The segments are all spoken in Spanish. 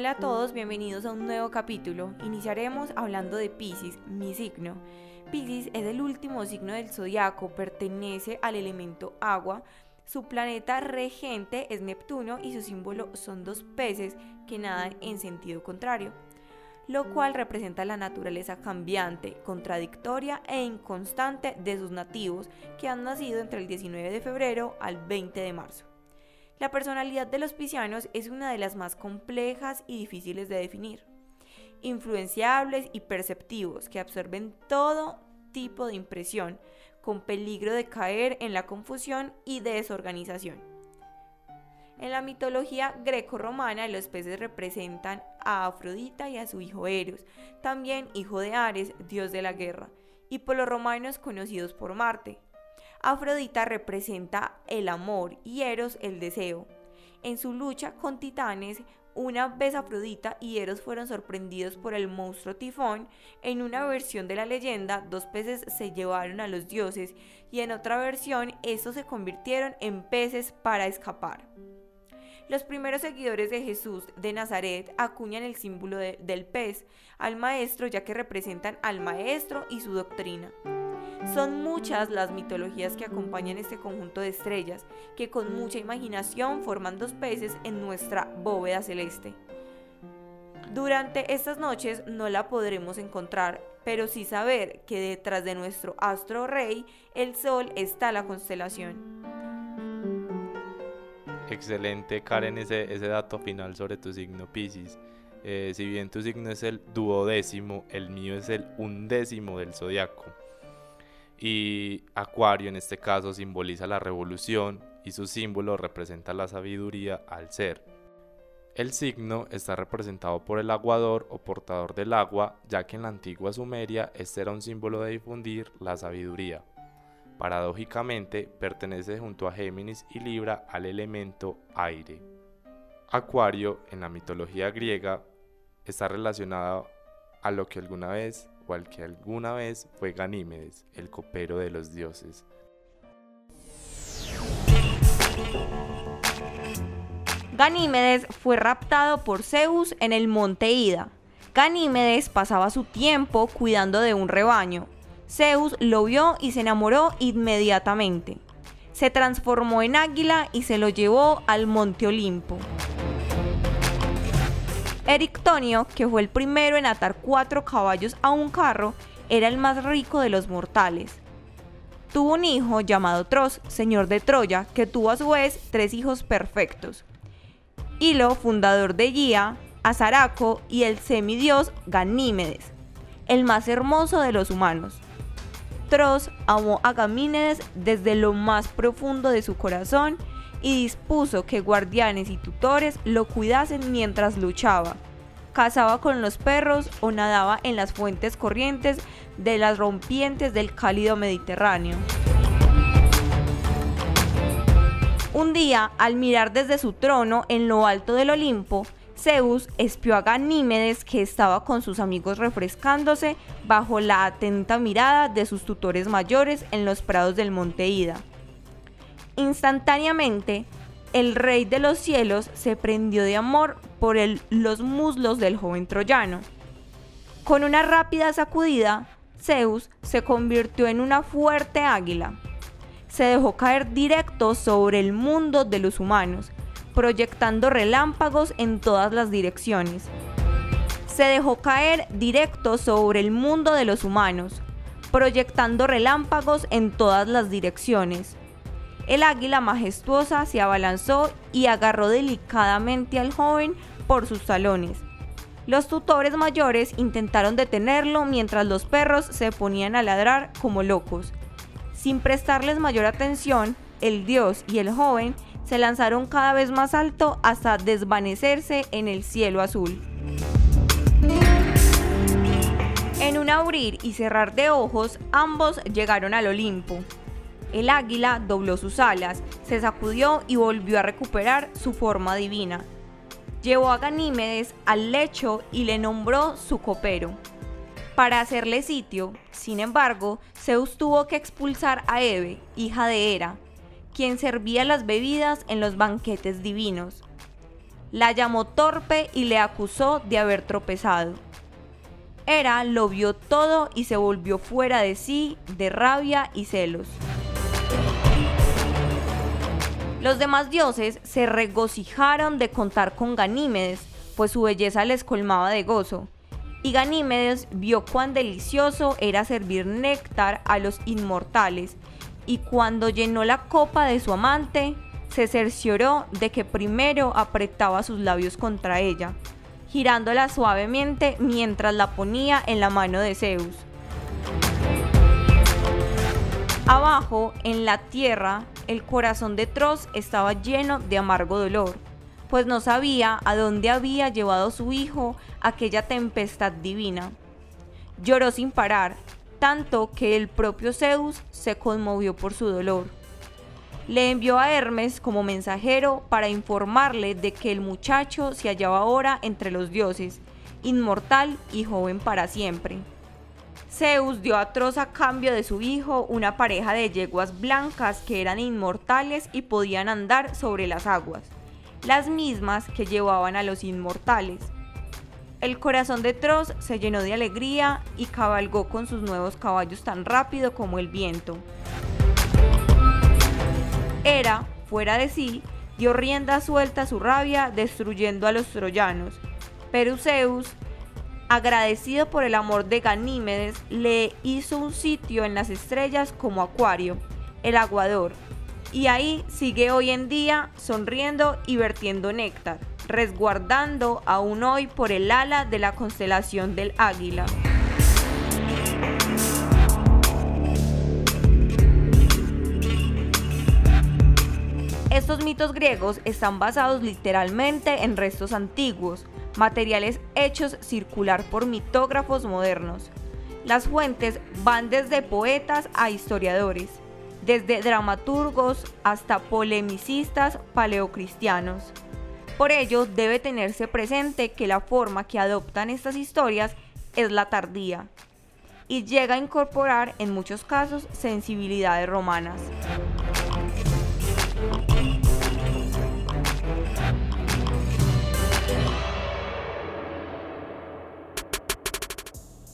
Hola a todos, bienvenidos a un nuevo capítulo. Iniciaremos hablando de Pisces, mi signo. Pisces es el último signo del zodiaco, pertenece al elemento agua. Su planeta regente es Neptuno y su símbolo son dos peces que nadan en sentido contrario, lo cual representa la naturaleza cambiante, contradictoria e inconstante de sus nativos que han nacido entre el 19 de febrero al 20 de marzo. La personalidad de los piscianos es una de las más complejas y difíciles de definir. Influenciables y perceptivos que absorben todo tipo de impresión, con peligro de caer en la confusión y desorganización. En la mitología greco-romana, los peces representan a Afrodita y a su hijo Eros, también hijo de Ares, dios de la guerra, y por los romanos conocidos por Marte, Afrodita representa el amor y Eros el deseo. En su lucha con titanes, una vez Afrodita y Eros fueron sorprendidos por el monstruo Tifón, en una versión de la leyenda dos peces se llevaron a los dioses y en otra versión estos se convirtieron en peces para escapar. Los primeros seguidores de Jesús de Nazaret acuñan el símbolo del pez al maestro ya que representan al maestro y su doctrina. Son muchas las mitologías que acompañan este conjunto de estrellas, que con mucha imaginación forman dos peces en nuestra bóveda celeste. Durante estas noches no la podremos encontrar, pero sí saber que detrás de nuestro astro rey, el sol, está la constelación. Excelente, Karen, ese, dato final sobre tu signo Pisces. Eh, si bien tu signo es el duodécimo, el mío es el undécimo del zodiaco y Acuario en este caso simboliza la revolución y su símbolo representa la sabiduría al ser. El signo está representado por el aguador o portador del agua, ya que en la antigua Sumeria este era un símbolo de difundir la sabiduría. Paradójicamente, pertenece junto a Géminis y Libra al elemento aire. Acuario, en la mitología griega, está relacionado a lo que alguna vez que alguna vez fue Ganímedes, el copero de los dioses. Ganímedes fue raptado por Zeus en el monte Ida. Ganímedes pasaba su tiempo cuidando de un rebaño. Zeus lo vio y se enamoró inmediatamente. Se transformó en águila y se lo llevó al monte Olimpo. Erictonio, que fue el primero en atar cuatro caballos a un carro, era el más rico de los mortales. Tuvo un hijo llamado Tros, señor de Troya, que tuvo a su vez tres hijos perfectos. Hilo, fundador de Gia, Azaraco y el semidios Ganímedes, el más hermoso de los humanos. Tros amó a Ganímedes desde lo más profundo de su corazón y dispuso que guardianes y tutores lo cuidasen mientras luchaba. Cazaba con los perros o nadaba en las fuentes corrientes de las rompientes del cálido Mediterráneo. Un día, al mirar desde su trono en lo alto del Olimpo, Zeus espió a Ganímedes que estaba con sus amigos refrescándose bajo la atenta mirada de sus tutores mayores en los prados del monte Ida. Instantáneamente, el rey de los cielos se prendió de amor por los muslos del joven troyano. Con una rápida sacudida, Zeus se convirtió en una fuerte águila. Se dejó caer directo sobre el mundo de los humanos, proyectando relámpagos en todas las direcciones. Se dejó caer directo sobre el mundo de los humanos, proyectando relámpagos en todas las direcciones. El águila majestuosa se abalanzó y agarró delicadamente al joven por sus talones. Los tutores mayores intentaron detenerlo mientras los perros se ponían a ladrar como locos. Sin prestarles mayor atención, el dios y el joven se lanzaron cada vez más alto hasta desvanecerse en el cielo azul. En un abrir y cerrar de ojos, ambos llegaron al Olimpo. El águila dobló sus alas, se sacudió y volvió a recuperar su forma divina. Llevó a Ganímedes al lecho y le nombró su copero. Para hacerle sitio, sin embargo, Zeus tuvo que expulsar a Eve, hija de Hera, quien servía las bebidas en los banquetes divinos. La llamó torpe y le acusó de haber tropezado. Hera lo vio todo y se volvió fuera de sí de rabia y celos. Los demás dioses se regocijaron de contar con Ganímedes, pues su belleza les colmaba de gozo. Y Ganímedes vio cuán delicioso era servir néctar a los inmortales, y cuando llenó la copa de su amante, se cercioró de que primero apretaba sus labios contra ella, girándola suavemente mientras la ponía en la mano de Zeus. Abajo, en la tierra, el corazón de Tros estaba lleno de amargo dolor, pues no sabía a dónde había llevado su hijo aquella tempestad divina. Lloró sin parar, tanto que el propio Zeus se conmovió por su dolor. Le envió a Hermes como mensajero para informarle de que el muchacho se hallaba ahora entre los dioses, inmortal y joven para siempre. Zeus dio a Tros a cambio de su hijo una pareja de yeguas blancas que eran inmortales y podían andar sobre las aguas, las mismas que llevaban a los inmortales. El corazón de Tros se llenó de alegría y cabalgó con sus nuevos caballos tan rápido como el viento. Hera, fuera de sí, dio rienda suelta a su rabia destruyendo a los troyanos. Pero Zeus, agradecido por el amor de Ganímedes, le hizo un sitio en las estrellas como Acuario, el aguador, y ahí sigue hoy en día sonriendo y vertiendo néctar resguardando aún hoy por el ala de la constelación del águila. Estos mitos griegos están basados literalmente en restos antiguos, materiales hechos circular por mitógrafos modernos. Las fuentes van desde poetas a historiadores, desde dramaturgos hasta polemicistas paleocristianos. Por ello, debe tenerse presente que la forma que adoptan estas historias es la tardía y llega a incorporar en muchos casos sensibilidades romanas.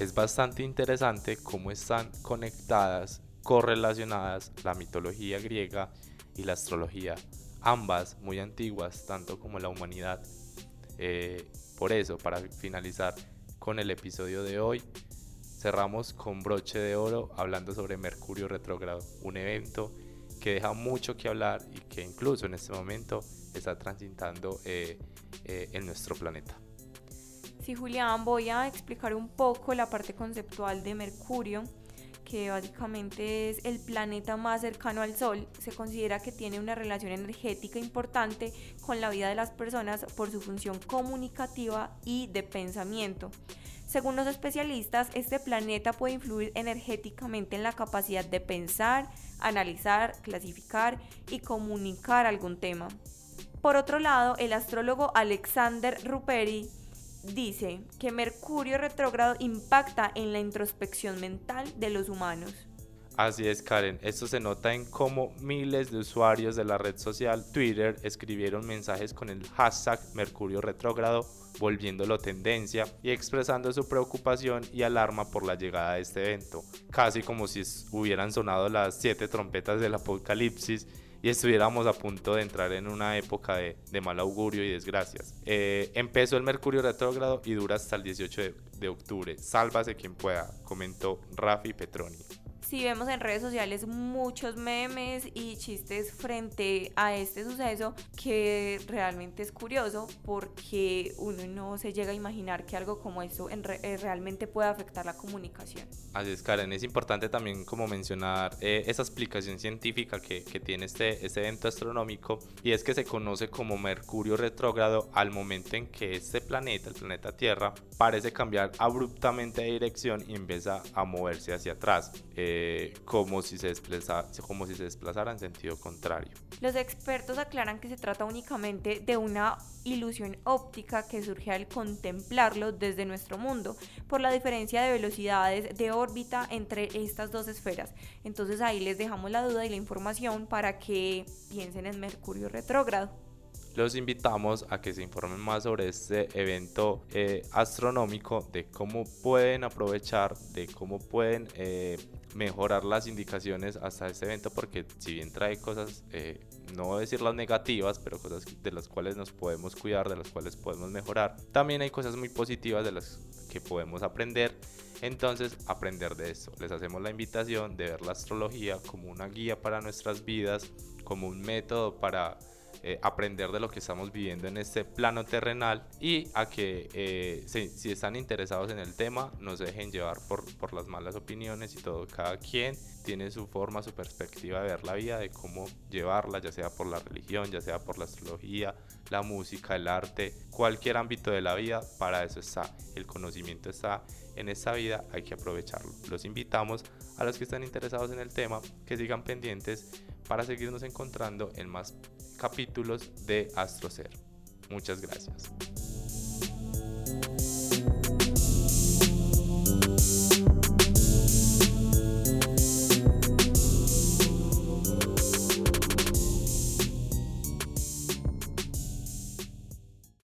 Es bastante interesante cómo están conectadas, correlacionadas la mitología griega y la astrología ambas muy antiguas, tanto como la humanidad. Eh, por eso, para finalizar con el episodio de hoy, cerramos con broche de oro hablando sobre Mercurio retrógrado, un evento que deja mucho que hablar y que incluso en este momento está transitando eh, eh, en nuestro planeta. Sí, Julián, voy a explicar un poco la parte conceptual de Mercurio que básicamente es el planeta más cercano al Sol, se considera que tiene una relación energética importante con la vida de las personas por su función comunicativa y de pensamiento. Según los especialistas, este planeta puede influir energéticamente en la capacidad de pensar, analizar, clasificar y comunicar algún tema. Por otro lado, el astrólogo Alexander Ruperi dice que Mercurio retrógrado impacta en la introspección mental de los humanos. Así es, Karen. Esto se nota en cómo miles de usuarios de la red social Twitter escribieron mensajes con el hashtag Mercurio retrógrado, volviéndolo tendencia y expresando su preocupación y alarma por la llegada de este evento, casi como si hubieran sonado las siete trompetas del apocalipsis y estuviéramos a punto de entrar en una época de, mal augurio y desgracias. Eh, empezó el Mercurio retrógrado y dura hasta el 18 de, de octubre. Sálvase quien pueda, comentó Rafi Petroni si vemos en redes sociales muchos memes y chistes frente a este suceso que realmente es curioso porque uno no se llega a imaginar que algo como esto eh, realmente puede afectar la comunicación. Así es, Karen. Es importante también como mencionar eh, esa explicación científica que, que tiene este, este evento astronómico y es que se conoce como Mercurio retrógrado al momento en que este planeta, el planeta Tierra, parece cambiar abruptamente de dirección y empieza a moverse hacia atrás. Eh, como, si se desplaza, como si se desplazara en sentido contrario. Los expertos aclaran que se trata únicamente de una ilusión óptica que surge al contemplarlo desde nuestro mundo por la diferencia de velocidades de órbita entre estas dos esferas. Entonces ahí les dejamos la duda y la información para que piensen en Mercurio retrógrado. Los invitamos a que se informen más sobre este evento eh, astronómico, de cómo pueden aprovechar, de cómo pueden eh, mejorar las indicaciones hasta este evento, porque si bien trae cosas, eh, no decir las negativas, pero cosas de las cuales nos podemos cuidar, de las cuales podemos mejorar, también hay cosas muy positivas de las que podemos aprender. Entonces, aprender de esto. Les hacemos la invitación de ver la astrología como una guía para nuestras vidas, como un método para eh, aprender de lo que estamos viviendo en este plano terrenal y a que eh, si, están interesados en el tema no se dejen llevar por, por las malas opiniones y todo. Cada quien tiene su forma, su perspectiva de ver la vida, de cómo llevarla, ya sea por la religión, ya sea por la astrología, la música, el arte, cualquier ámbito de la vida, para eso está. El conocimiento está en esta vida, hay que aprovecharlo. Los invitamos a los que están interesados en el tema que sigan pendientes para seguirnos encontrando en más capítulos de AstroSer. Muchas gracias.